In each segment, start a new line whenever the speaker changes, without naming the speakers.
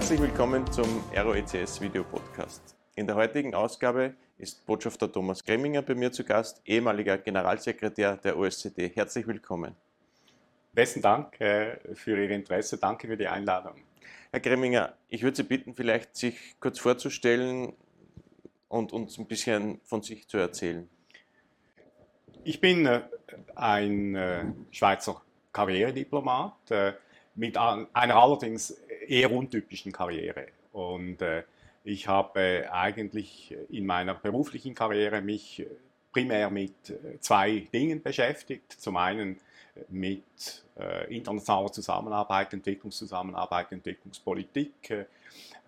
Herzlich willkommen zum ROECS Video Podcast. In der heutigen Ausgabe ist Botschafter Thomas Greminger bei mir zu Gast, ehemaliger Generalsekretär der OSZE. Herzlich willkommen.
Besten Dank äh, für Ihr Interesse. Danke für die Einladung.
Herr Greminger, ich würde Sie bitten, vielleicht sich kurz vorzustellen und uns ein bisschen von sich zu erzählen.
Ich bin äh, ein äh, Schweizer Karrierediplomat mit einer allerdings eher untypischen Karriere. Und ich habe eigentlich in meiner beruflichen Karriere mich primär mit zwei Dingen beschäftigt. Zum einen mit äh, internationaler Zusammenarbeit, Entwicklungszusammenarbeit, Entwicklungspolitik. Äh,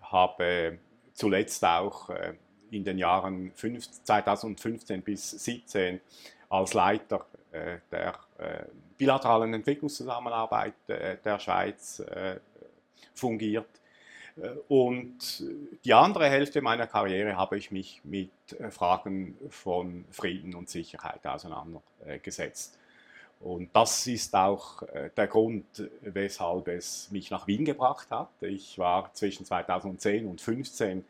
habe zuletzt auch äh, in den Jahren 2015 bis 2017 als Leiter äh, der äh, bilateralen Entwicklungszusammenarbeit äh, der Schweiz fungiert. Und die andere Hälfte meiner Karriere habe ich mich mit Fragen von Frieden und Sicherheit auseinandergesetzt. Und das ist auch äh, der Grund, weshalb es mich nach Wien gebracht hat. Ich war zwischen 2010 und 2015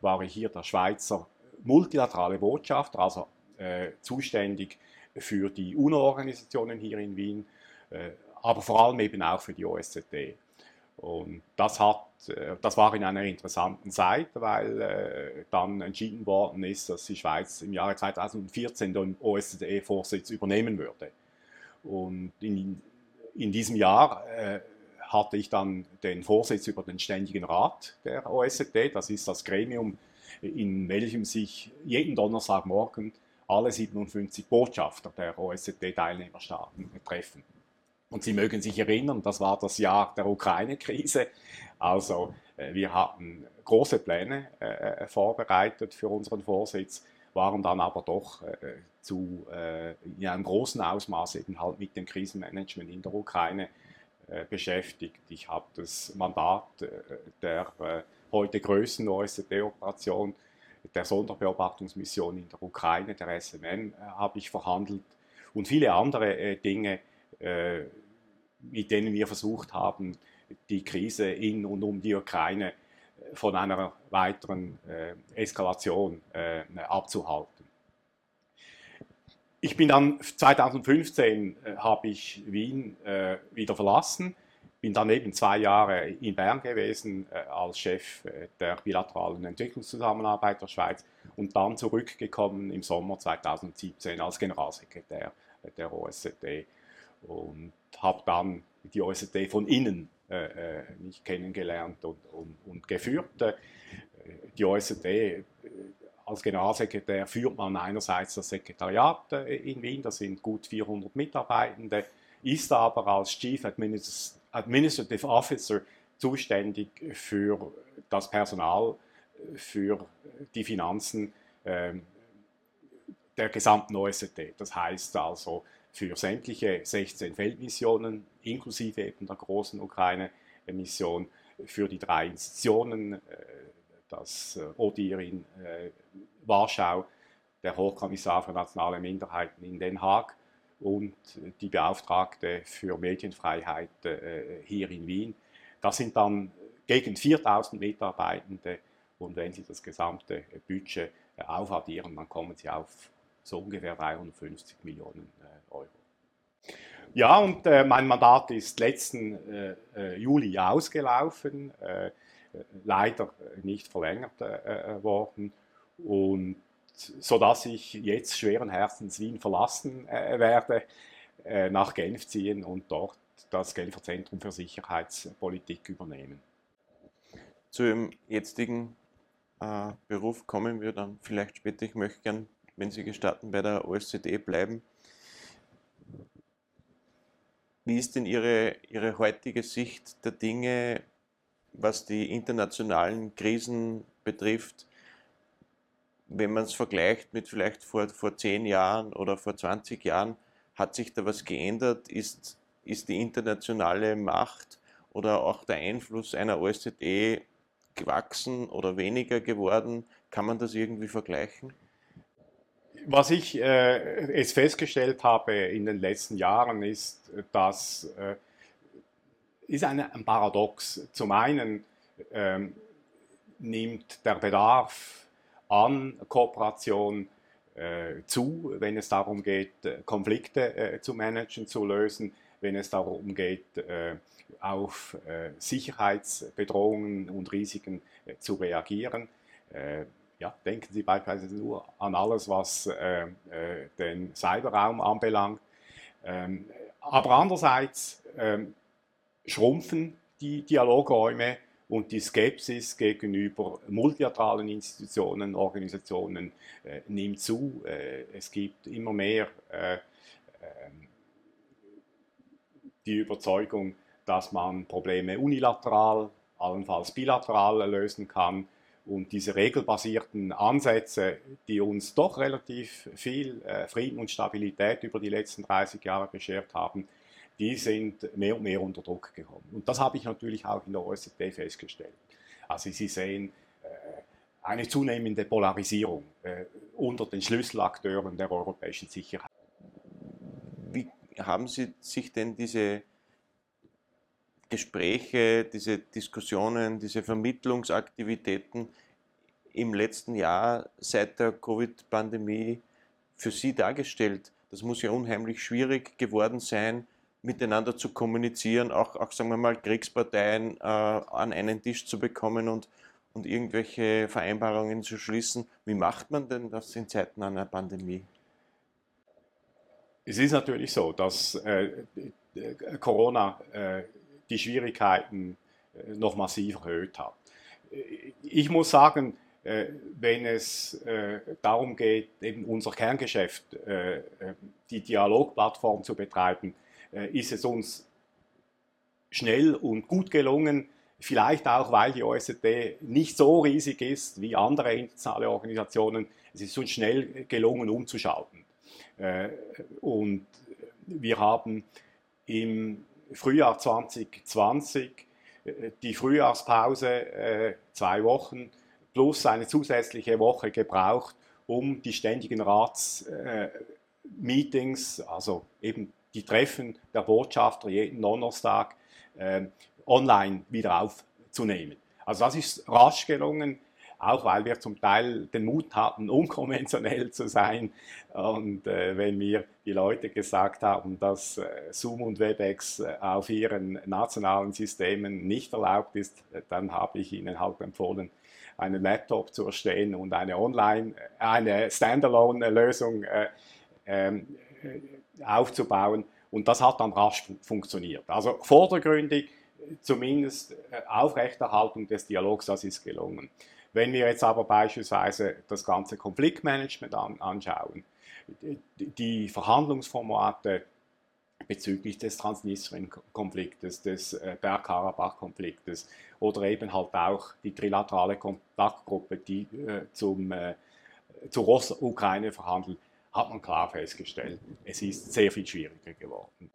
war ich hier der Schweizer multilaterale Botschafter, also äh, zuständig für die UNO-Organisationen hier in Wien, äh, aber vor allem eben auch für die OSZE. Und das, hat, äh, das war in einer interessanten Zeit, weil äh, dann entschieden worden ist, dass die Schweiz im Jahre 2014 den OSZE-Vorsitz übernehmen würde. Und in, in diesem Jahr hatte ich dann den Vorsitz über den Ständigen Rat der OSZE. Das ist das Gremium, in welchem sich jeden Donnerstagmorgen alle 57 Botschafter der OSZE-Teilnehmerstaaten treffen. Und Sie mögen sich erinnern, das war das Jahr der Ukraine-Krise. Also äh, wir hatten große Pläne äh, vorbereitet für unseren Vorsitz waren dann aber doch äh, zu, äh, in einem großen Ausmaß eben halt mit dem Krisenmanagement in der Ukraine äh, beschäftigt. Ich habe das Mandat äh, der äh, heute größten OSZE-Operation, der Sonderbeobachtungsmission in der Ukraine, der SMN, äh, habe ich verhandelt und viele andere Dinge, mit denen wir versucht haben, die Krise in und um die Ukraine von einer weiteren äh, Eskalation äh, abzuhalten. Ich bin dann 2015 äh, habe ich Wien äh, wieder verlassen, bin dann eben zwei Jahre in Bern gewesen äh, als Chef äh, der bilateralen Entwicklungszusammenarbeit der Schweiz und dann zurückgekommen im Sommer 2017 als Generalsekretär der OSZE und habe dann die OSZE von innen äh, äh, mich kennengelernt und, und, und geführt. Äh, die OSZE als Generalsekretär führt man einerseits das Sekretariat in Wien, das sind gut 400 Mitarbeitende, ist aber als Chief Administrative Officer zuständig für das Personal, für die Finanzen ähm, der gesamten OSZE. Das heißt also für sämtliche 16 Feldmissionen, inklusive eben der großen Ukraine-Mission, für die drei Institutionen, äh, das äh, ODIR in äh, Warschau, der Hochkommissar für nationale Minderheiten in Den Haag und die Beauftragte für Medienfreiheit hier in Wien. Das sind dann gegen 4000 Mitarbeitende und wenn Sie das gesamte Budget aufaddieren, dann kommen Sie auf so ungefähr 350 Millionen Euro. Ja, und äh, mein Mandat ist letzten äh, äh Juli ausgelaufen, äh, leider nicht verlängert äh, worden und so dass ich jetzt schweren Herzens Wien verlassen werde, nach Genf ziehen und dort das Genfer Zentrum für Sicherheitspolitik übernehmen.
Zum jetzigen Beruf kommen wir dann vielleicht später. Ich möchte gern, wenn Sie gestatten, bei der OSZE bleiben. Wie ist denn Ihre, Ihre heutige Sicht der Dinge, was die internationalen Krisen betrifft, wenn man es vergleicht mit vielleicht vor, vor 10 Jahren oder vor 20 Jahren, hat sich da was geändert? Ist, ist die internationale Macht oder auch der Einfluss einer OSZE gewachsen oder weniger geworden? Kann man das irgendwie vergleichen?
was ich äh, es festgestellt habe in den letzten Jahren ist, dass äh, ist eine, ein Paradox. Zum einen ähm, nimmt der Bedarf an Kooperation äh, zu, wenn es darum geht, äh, Konflikte äh, zu managen, zu lösen, wenn es darum geht, auf Sicherheitsbedrohungen und Risiken zu reagieren. ja, denken Sie beispielsweise nur an alles, was den Cyberraum anbelangt. Ähm, aber andererseits ähm, schrumpfen die Dialogräume und die Skepsis gegenüber multilateralen Institutionen, Organisationen äh, nimmt zu. Äh, es gibt immer mehr äh, ähm, die Überzeugung, dass man Probleme unilateral, allenfalls bilateral lösen kann. Und diese regelbasierten Ansätze, die uns doch relativ viel äh, Frieden und Stabilität über die letzten 30 Jahre beschert haben, die sind mehr und mehr unter Druck gekommen. Und das habe ich natürlich auch in der OSZE festgestellt. Also Sie sehen äh, eine zunehmende Polarisierung äh, unter den Schlüsselakteuren der europäischen Sicherheit.
Wie haben Sie sich denn diese Gespräche, diese Diskussionen, diese Vermittlungsaktivitäten im letzten Jahr seit der Covid-Pandemie für Sie dargestellt? Das muss ja unheimlich schwierig geworden sein, miteinander zu kommunizieren, auch, auch sagen wir mal, Kriegsparteien äh, an einen Tisch zu bekommen und, und irgendwelche Vereinbarungen zu schließen. Wie macht man denn das in Zeiten einer Pandemie?
Es ist natürlich so, dass äh, Corona äh, die Schwierigkeiten äh, noch massiv erhöht hat. Ich muss sagen, äh, wenn es äh, darum geht, eben unser Kerngeschäft, die Dialogplattform zu betreiben, ist es uns schnell und gut gelungen, vielleicht auch, weil die OSZE nicht so riesig ist wie andere internationale Organisationen, es ist uns schnell gelungen, umzuschalten. Und wir haben im Frühjahr 2020 äh, die Frühjahrspause äh, zwei Wochen plus eine zusätzliche Woche gebraucht, um die ständigen Ratsmeetings, äh, also eben die Treffen der Botschafter jeden Donnerstag, online wieder aufzunehmen. Also das ist rasch gelungen auch weil wir zum Teil den Mut hatten, unkonventionell zu sein. Und äh, wenn mir die Leute gesagt haben, dass äh, Zoom und WebEx äh, auf ihren nationalen Systemen nicht erlaubt ist, äh, dann habe ich ihnen halt empfohlen, einen Laptop zu erstellen und eine Online, eine Standalone-Lösung äh, ähm, äh, aufzubauen. Und das hat dann rasch funktioniert. Also vordergründig zumindest Aufrechterhaltung des Dialogs, das ist gelungen. Wenn wir jetzt aber beispielsweise das ganze Konfliktmanagement an, anschauen, die Verhandlungsformate bezüglich des Transnistrien-Konfliktes, des äh, Bergkarabach-Konfliktes oder eben halt auch die trilaterale Kontaktgruppe, die äh, zum, äh, zur Ukraine verhandelt, hat man klar festgestellt, es ist sehr viel schwieriger geworden.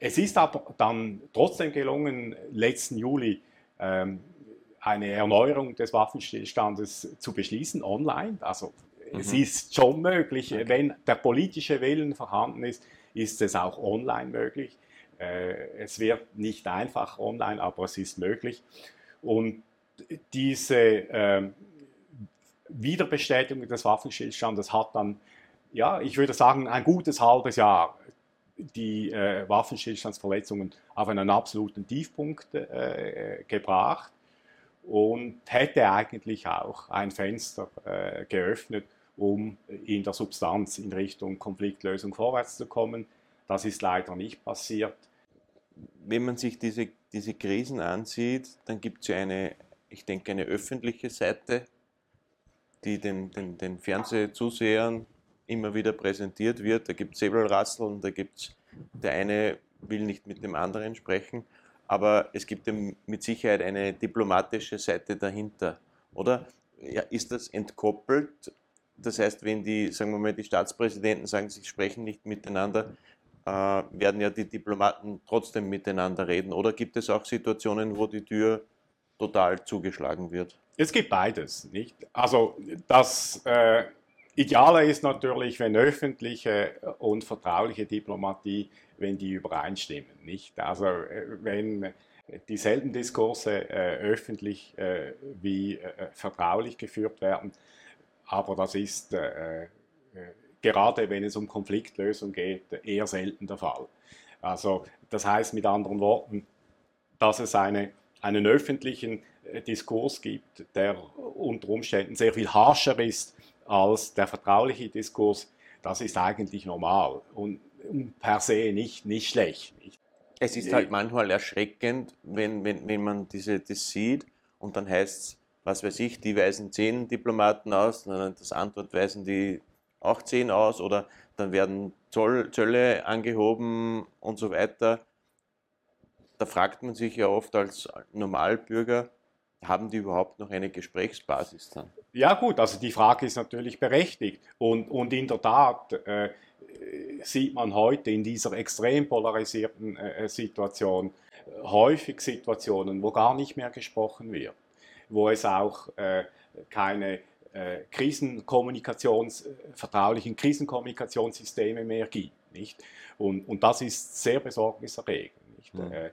Es ist aber dann trotzdem gelungen, letzten Juli ähm, eine Erneuerung des Waffenstillstandes zu beschließen, online. Also mhm. es ist schon möglich, okay. wenn der politische Willen vorhanden ist, ist es auch online möglich. Äh, es wird nicht einfach online, aber es ist möglich. Und diese äh, Wiederbestätigung des Waffenstillstandes hat dann, ja, ich würde sagen, ein gutes halbes Jahr die äh, Waffenstillstandsverletzungen auf einen absoluten Tiefpunkt äh, gebracht und hätte eigentlich auch ein Fenster äh, geöffnet, um in der Substanz in Richtung Konfliktlösung vorwärts zu kommen. Das ist leider nicht passiert.
Wenn man sich diese, diese Krisen ansieht, dann gibt es ja eine, ich denke, eine öffentliche Seite, die den, den, den Fernsehzusehern immer wieder präsentiert wird. Da gibt es Säbelrasseln, da gibt es, der eine will nicht mit dem anderen sprechen aber es gibt mit Sicherheit eine diplomatische Seite dahinter, oder? Ja, ist das entkoppelt? Das heißt, wenn die, sagen wir mal, die Staatspräsidenten sagen, sie sprechen nicht miteinander, äh, werden ja die Diplomaten trotzdem miteinander reden. Oder gibt es auch Situationen, wo die Tür total zugeschlagen wird?
Es gibt beides, nicht? Also das äh, Ideale ist natürlich, wenn öffentliche und vertrauliche Diplomatie wenn die übereinstimmen. Nicht? Also wenn dieselben Diskurse äh, öffentlich äh, wie äh, vertraulich geführt werden, aber das ist gerade wenn es um Konfliktlösung geht, eher selten der Fall. Also das heißt mit anderen Worten, dass es eine, einen öffentlichen äh, Diskurs gibt, der unter Umständen sehr viel harscher ist als der vertrauliche Diskurs, das ist eigentlich normal und per se nicht, nicht schlecht.
Es ist halt manchmal erschreckend, wenn, wenn, wenn man diese, das sieht und dann heißt es, was weiß ich, die weisen zehn Diplomaten aus, dann das Antwort weisen die auch zehn aus oder dann werden Zoll, Zölle angehoben und so weiter. Da fragt man sich ja oft als Normalbürger, haben die überhaupt noch eine Gesprächsbasis dann?
Ja gut, also die Frage ist natürlich berechtigt und, und in der Tat äh, sieht man heute in dieser extrem polarisierten äh, Situation äh, häufig Situationen, wo gar nicht mehr gesprochen wird, wo es auch äh, keine äh, Krisenkommunikations, äh, vertraulichen Krisenkommunikationssysteme mehr gibt. Nicht? Und, und das ist sehr besorgniserregend. Mhm. Äh,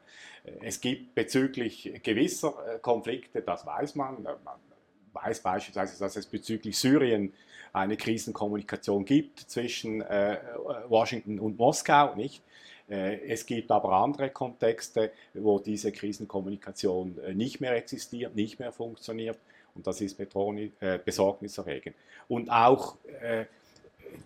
es gibt bezüglich gewisser Konflikte, das weiß man, man weiß beispielsweise, dass es bezüglich Syrien eine Krisenkommunikation gibt zwischen äh, Washington und Moskau, nicht? Es gibt aber andere Kontexte, wo diese Krisenkommunikation nicht mehr existiert, nicht mehr funktioniert. Und das ist äh, besorgniserregend. Und auch äh,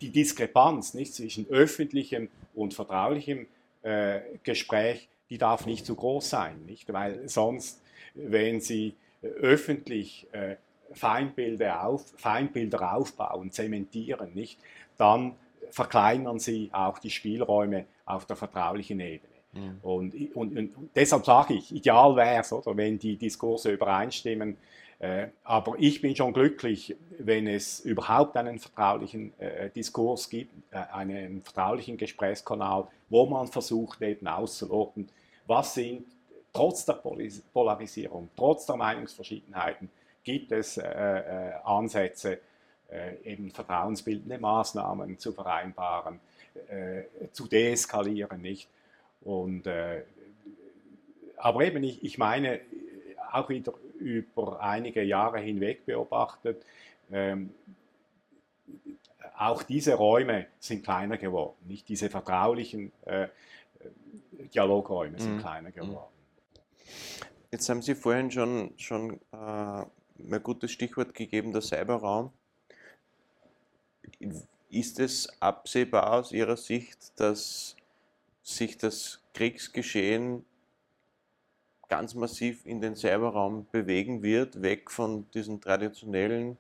die Diskrepanz nicht, zwischen öffentlichem und vertraulichem äh, Gespräch, die darf nicht zu groß sein. Nicht? Weil sonst, wenn Sie öffentlich äh, Feindbilder, auf, Feindbilder aufbauen, zementieren, nicht, dann verkleinern Sie auch die Spielräume auf der vertraulichen Ebene. Mhm. Und, und, und, deshalb sage ich, ideal wäre es, wenn die Diskurse übereinstimmen, äh, aber ich bin schon glücklich, wenn es überhaupt einen vertraulichen äh, Diskurs gibt, äh, einen vertraulichen Gesprächskanal, wo man versucht eben auszuloten, was sind trotz der Polarisierung, trotz der Meinungsverschiedenheiten, gibt es äh, äh, Ansätze, äh, eben vertrauensbildende Maßnahmen zu vereinbaren, zu deeskalieren, nicht? Und, aber eben, ich, ich meine, auch wieder über einige Jahre hinweg beobachtet, ähm, auch diese Räume sind kleiner geworden. Nicht diese vertraulichen äh, Dialogräume sind mhm. kleiner geworden.
Jetzt haben Sie vorhin schon, schon äh, ein gutes Stichwort gegeben, der Cyberraum. Ist es absehbar aus Ihrer Sicht, dass sich das Kriegsgeschehen ganz massiv in den Cyberraum bewegen wird, weg von diesen traditionellen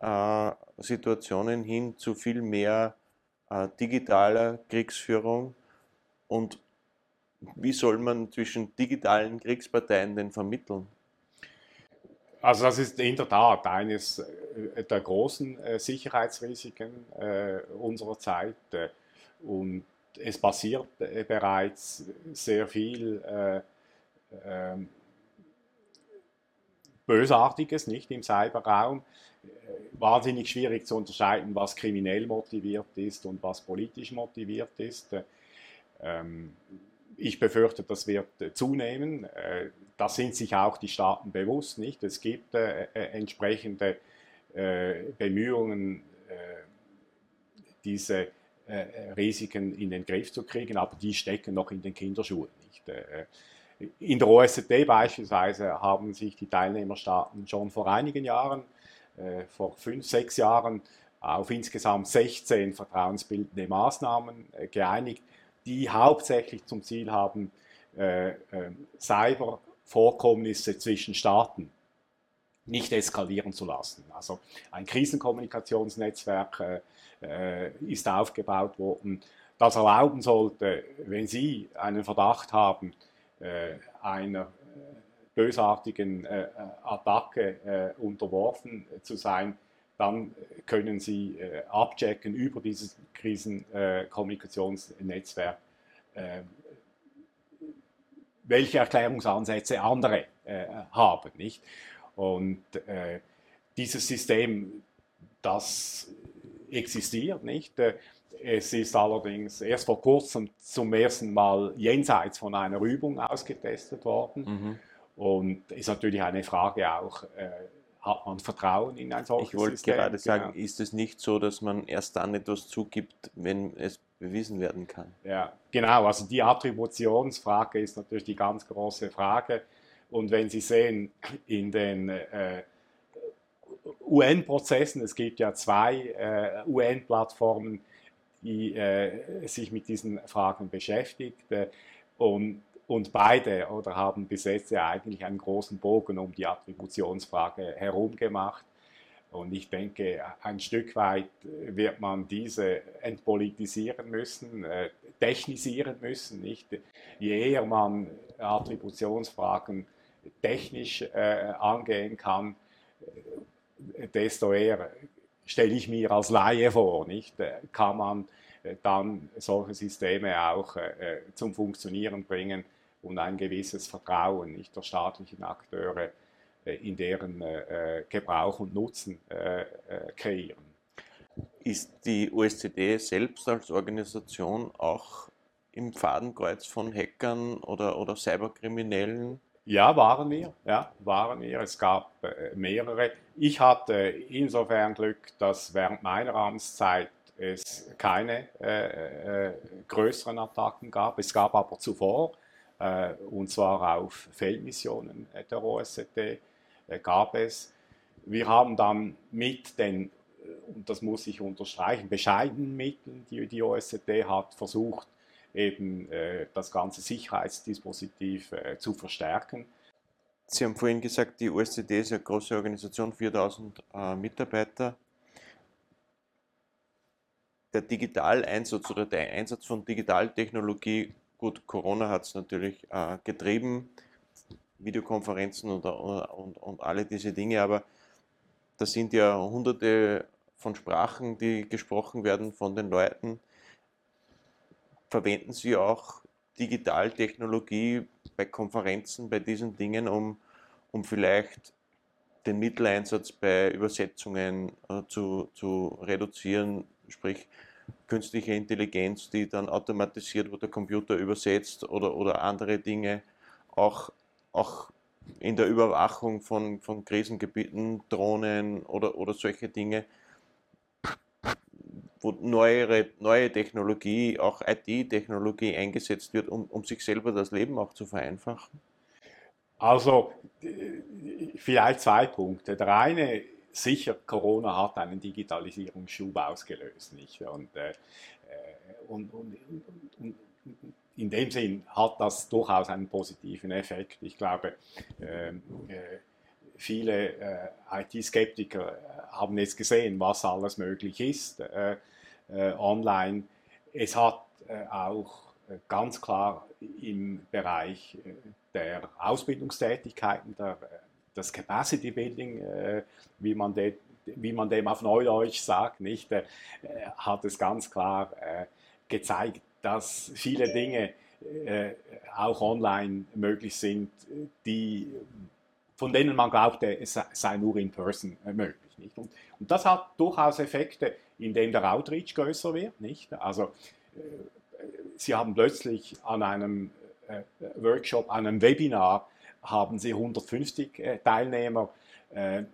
äh, Situationen hin zu viel mehr äh, digitaler Kriegsführung. Und wie soll man zwischen digitalen Kriegsparteien denn vermitteln?
Also das ist in der Tat eines äh, der großen äh, Sicherheitsrisiken äh, unserer Zeit. und es passiert bereits sehr viel ähm, Bösartiges nicht im Cyberraum. Wahnsinnig schwierig zu unterscheiden, was kriminell motiviert ist und was politisch motiviert ist. Ich befürchte, das wird zunehmen. Äh, da sind sich auch die Staaten bewusst, nicht? Es gibt äh, entsprechende Bemühungen, diese Risiken in den Griff zu kriegen, aber die stecken noch in den Kinderschuhen, nicht? In der OSZE beispielsweise haben sich die Teilnehmerstaaten schon vor einigen Jahren, äh, vor fünf, sechs Jahren, auf insgesamt 16 vertrauensbildende Maßnahmen äh, geeinigt, die hauptsächlich zum Ziel haben, äh, Cybervorkommnisse zwischen Staaten nicht eskalieren zu lassen. Also ein Krisenkommunikationsnetzwerk ist aufgebaut worden, das erlauben sollte, wenn Sie einen Verdacht haben, äh, einer äh, bösartigen äh, Attacke unterworfen zu sein, dann können Sie abchecken über dieses Krisenkommunikationsnetzwerk, welche Erklärungsansätze andere haben. Nicht? Und dieses System, das existiert, nicht? Es ist allerdings erst vor kurzem zum ersten Mal jenseits von einer Übung ausgetestet worden. Mhm. Und ist natürlich eine Frage auch, äh, hat man Vertrauen in ein solches
Ich wollte
System?
gerade sagen, genau. ist es nicht so, dass man erst dann etwas zugibt, wenn es bewiesen werden kann?
Ja, genau. Also die Attributionsfrage ist natürlich die ganz große Frage. Und wenn Sie sehen, in den äh, UN-Prozessen, es gibt ja zwei äh, UN-Plattformen, die äh, sich mit diesen Fragen beschäftigt. Äh, und und beide oder haben bis jetzt ja eigentlich einen großen Bogen um die Attributionsfrage herum gemacht. Und ich denke, ein Stück weit wird man diese entpolitisieren müssen, äh, technisieren müssen. Nicht? Je eher man Attributionsfragen technisch äh, angehen kann, äh, desto eher stelle ich mir als Laie vor, nicht? Äh, kann man äh, dann solche Systeme auch äh, zum Funktionieren bringen und ein gewisses Vertrauen nicht der staatlichen Akteure äh, in deren äh, Gebrauch und Nutzen äh, kreieren.
Ist die OSZE selbst als Organisation auch im Fadenkreuz von Hackern oder, oder Cyberkriminellen?
Ja, waren wir. Ja, waren wir. Es gab äh, mehrere. Ich hatte insofern Glück, dass während meiner Amtszeit es keine äh, äh, größeren Attacken gab. Es gab aber zuvor äh, und zwar auf Feldmissionen der OSZE äh, gab es. Wir haben dann mit den, äh, und das muss ich unterstreichen, bescheidenen Mitteln, die die OSZE hat, versucht, eben das ganze Sicherheitsdispositiv zu verstärken.
Sie haben vorhin gesagt, die OSZE ist eine große Organisation, 4000 äh, Mitarbeiter. Der Digitaleinsatz oder der Einsatz von Digitaltechnologie Gut, Corona hat es natürlich äh, getrieben, Videokonferenzen und, und, und alle diese Dinge, aber da sind ja hunderte von Sprachen, die gesprochen werden von den Leuten. Verwenden Sie auch Digitaltechnologie bei Konferenzen, bei diesen Dingen, um, um vielleicht den Mitteleinsatz bei Übersetzungen äh, zu, zu reduzieren, sprich künstliche Intelligenz, die dann automatisiert, wo der Computer übersetzt oder, oder andere Dinge, auch, auch in der Überwachung von, von Krisengebieten, Drohnen oder, oder solche Dinge, wo neuere, neue Technologie, auch IT-Technologie eingesetzt wird, um, um sich selber das Leben auch zu vereinfachen?
Also vielleicht zwei Punkte. Der eine sicher, Corona hat einen Digitalisierungsschub ausgelöst. Nicht? Und, äh, und, und, und, in dem Sinn hat das durchaus einen positiven Effekt. Ich glaube, äh, viele äh, IT-Skeptiker haben jetzt gesehen, was alles möglich ist äh, äh, online. Es hat äh, auch ganz klar im Bereich der Ausbildungstätigkeiten, der das Capacity Building, äh, wie, man de, wie man dem auf Neudeutsch sagt, nicht, äh, hat es ganz klar äh, gezeigt, dass viele Dinge äh, auch online möglich sind, die, von denen man glaubte, es sei nur in person äh, möglich. Nicht? Und, und, das hat durchaus Effekte, indem der Outreach größer wird. Nicht? Also, äh, Sie haben plötzlich an einem Workshop, an einem Webinar haben sie 150 äh, Teilnehmer, äh,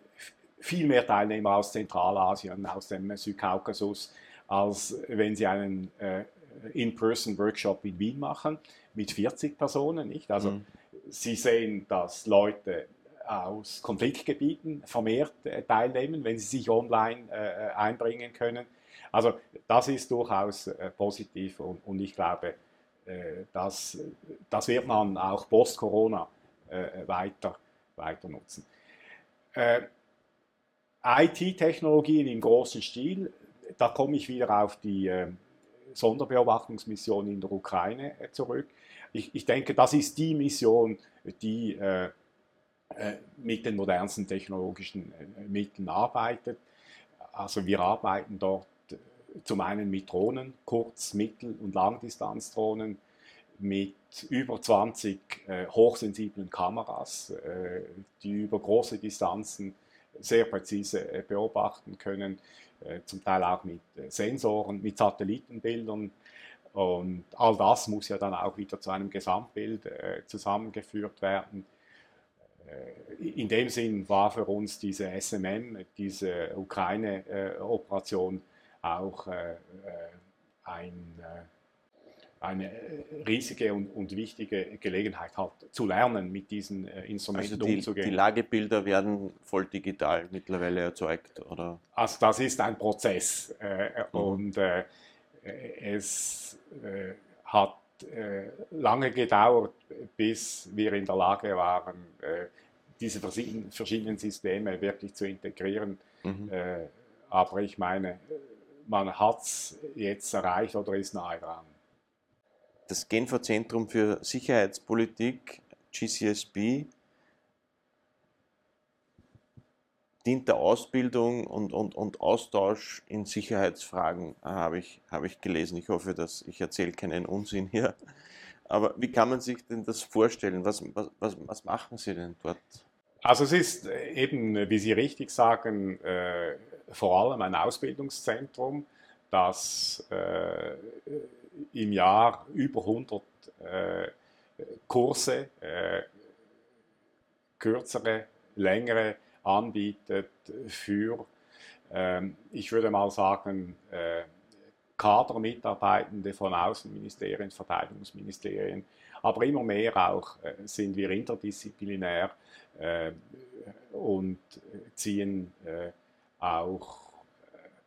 viel mehr Teilnehmer aus Zentralasien, aus dem Südkaukasus, als wenn sie einen äh, In-Person-Workshop in Wien machen mit 40 Personen. Nicht? Also mhm. sie sehen, dass Leute aus Konfliktgebieten vermehrt teilnehmen, wenn sie sich online einbringen können. Also das ist durchaus positiv und, und ich glaube, das, das wird man auch post-Corona äh, weiter, weiter nutzen. Äh, IT-Technologien im großen Stil, da komme ich wieder auf die äh, Sonderbeobachtungsmission in der Ukraine äh, zurück. Ich, ich, denke, das ist die Mission, die äh, äh, mit den modernsten technologischen Mitteln arbeitet. Also wir arbeiten dort zum einen mit Drohnen, Kurz-, Mittel- und Langdistanzdrohnen, mit über 20 äh, hochsensiblen Kameras, äh, die über große Distanzen sehr präzise beobachten können, zum Teil auch mit Sensoren, mit Satellitenbildern. Und all das muss ja dann auch wieder zu einem Gesamtbild zusammengeführt werden. In dem Sinn war für uns diese SMM, diese Ukraine-Operation auch ein eine äh, riesige und, und, wichtige Gelegenheit hat, zu lernen, mit diesen äh, Instrumenten
also die,
umzugehen.
Die Lagebilder werden voll digital mittlerweile erzeugt, oder?
Also das ist ein Prozess äh, mhm. und äh, es äh, hat äh, lange gedauert, bis wir in der Lage waren, diese verschiedenen Systeme wirklich zu integrieren. Mhm. aber ich meine, man hat es jetzt erreicht oder ist nahe dran
das Genfer Zentrum für Sicherheitspolitik, GCSB, dient der Ausbildung und, und, und Austausch in Sicherheitsfragen, äh, habe ich, habe ich gelesen. Ich hoffe, dass ich erzähle keinen Unsinn hier. Aber wie kann man sich denn das vorstellen? Was, was, was machen Sie denn dort?
Also es ist eben, wie Sie richtig sagen, äh, vor allem ein Ausbildungszentrum, das äh, im Jahr über 100 äh, Kurse, äh, kürzere, längere anbietet für, ähm, ich würde mal sagen, äh, Kadermitarbeitende von Außenministerien, Verteidigungsministerien, aber immer mehr auch äh, sind wir interdisziplinär äh, und ziehen auch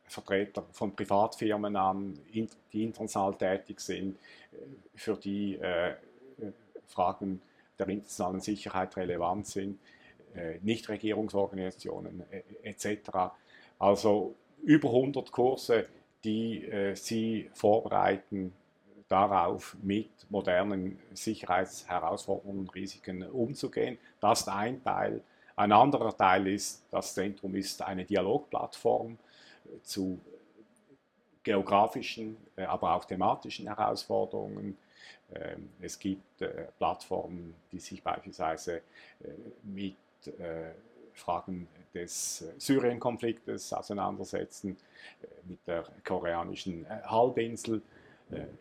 Vertreter von Privatfirmen an, die international tätig sind, äh, für die äh, Fragen der internationalen Sicherheit relevant sind, äh, Nichtregierungsorganisationen etc. Also über 100 Kurse, die Sie vorbereiten, darauf mit modernen Sicherheitsherausforderungen und Risiken umzugehen. Das ist ein Teil. Ein anderer Teil ist, das Zentrum ist eine Dialogplattform zu geografischen, äh, aber auch thematischen Herausforderungen. Ähm, es gibt äh, Plattformen, die sich beispielsweise äh, mit Fragen des Syrien-Konfliktes auseinandersetzen, mit der koreanischen Halbinsel.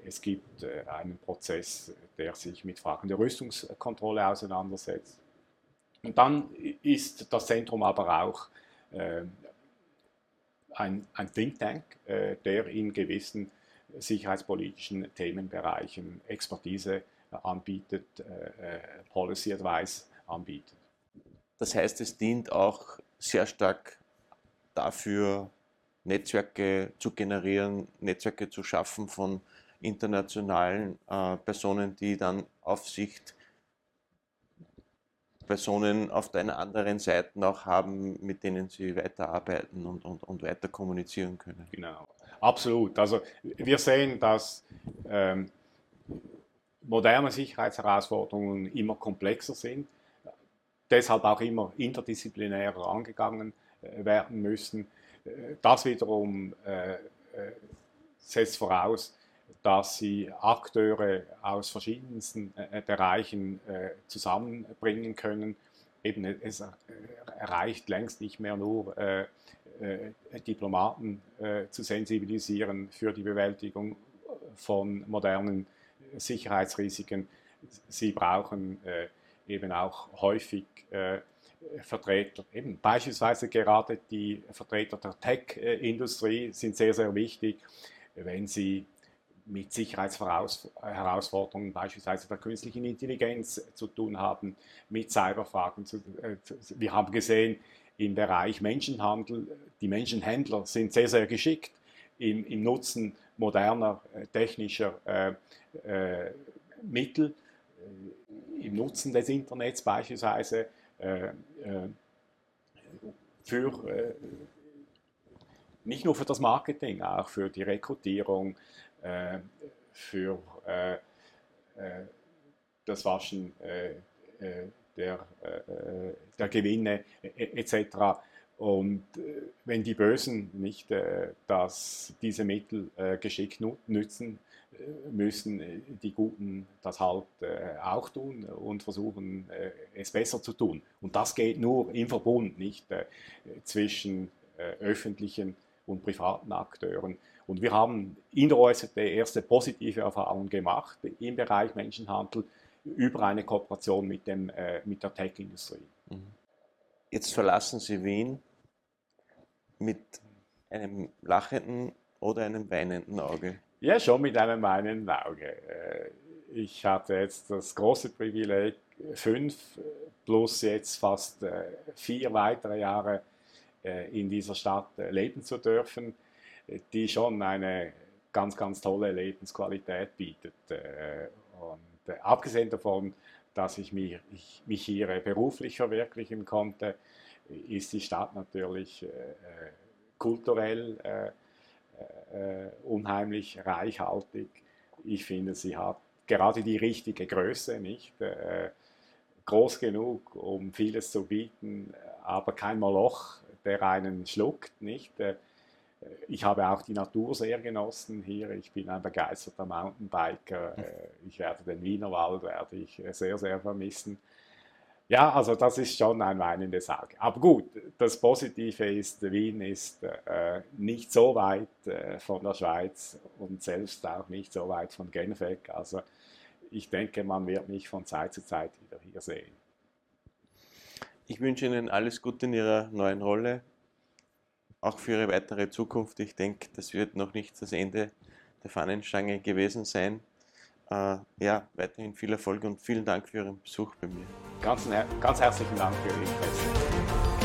Es gibt einen Prozess, der sich mit Fragen der Rüstungskontrolle auseinandersetzt. Und dann ist das Zentrum aber auch ein, ein Think Tank, äh, der in gewissen sicherheitspolitischen Themenbereichen Expertise äh, anbietet, äh, Policy Advice anbietet.
Das heißt, es dient auch sehr stark dafür, Netzwerke zu generieren, Netzwerke zu schaffen von internationalen äh, Personen, die dann Aufsicht Personen auf der anderen Seite auch haben, mit denen sie weiterarbeiten und, und, und weiter kommunizieren können.
Genau, absolut. Also wir sehen, dass ähm, moderne Sicherheitsherausforderungen immer komplexer sind, deshalb auch immer interdisziplinärer angegangen äh, werden müssen. Äh, das wiederum äh, äh, setzt voraus, dass sie Akteure aus verschiedensten äh, Bereichen äh, zusammenbringen können. Eben, es äh, erreicht längst nicht mehr nur äh, äh, Diplomaten äh, zu sensibilisieren für die Bewältigung von modernen Sicherheitsrisiken. Sie brauchen eben auch häufig Vertreter, eben beispielsweise gerade die Vertreter der Tech-Industrie sind sehr, sehr wichtig, wenn sie mit Sicherheitsherausforderungen, beispielsweise der künstlichen Intelligenz, zu tun haben, mit Cyberfragen. Zu, äh, wir haben gesehen, im Bereich Menschenhandel, die Menschenhändler sind sehr, sehr geschickt im, im Nutzen moderner äh, technischer äh, äh, Mittel, äh, im Nutzen des Internets beispielsweise äh, für nicht nur für das Marketing, auch für die Rekrutierung, äh, für äh, äh, das Waschen der, der Gewinne etc. Und wenn die Bösen nicht dass diese Mittel geschickt nützen, müssen die Guten das halt auch tun und versuchen, es besser zu tun. Und das geht nur im Verbund, nicht zwischen öffentlichen und privaten Akteuren. Und wir haben in der OSZE erste positive Erfahrungen gemacht im Bereich Menschenhandel über eine Kooperation mit, dem, äh, mit der Tech-Industrie. Mhm.
Jetzt verlassen Sie Wien mit einem lachenden oder einem weinenden Auge?
Ja, schon mit einem weinenden Auge. Äh, ich hatte jetzt das große Privileg, fünf plus jetzt fast äh, vier weitere Jahre äh, in dieser Stadt leben zu dürfen, die schon eine ganz, ganz tolle Lebensqualität bietet. Und abgesehen davon, dass ich mich, ich mich hier beruflich verwirklichen konnte, ist die Stadt natürlich kulturell äh, äh, unheimlich reichhaltig. Ich finde, sie hat gerade die richtige Größe, nicht? Äh, groß genug, um vieles zu bieten, aber kein Moloch, der einen schluckt, nicht? Äh, ich habe auch die Natur sehr genossen hier. Ich bin ein begeisterter Mountainbiker. Äh, ich werde den Wienerwald werde ich sehr, sehr vermissen. Ja, also das ist schon ein weinendes Auge. Aber gut, das Positive ist, Wien ist äh, nicht so weit äh, von der Schweiz und selbst auch nicht so weit von Genf weg. Also ich denke, man wird mich von Zeit zu Zeit wieder hier sehen.
Ich wünsche Ihnen alles Gute in Ihrer neuen Rolle, auch für Ihre weitere Zukunft. Ich denke, das wird noch nicht das Ende der Fahnenstange gewesen sein äh, ja, weiterhin viel Erfolg und vielen Dank für Ihren Besuch bei mir.
Ganz, ganz herzlichen Dank für Ihr Interesse.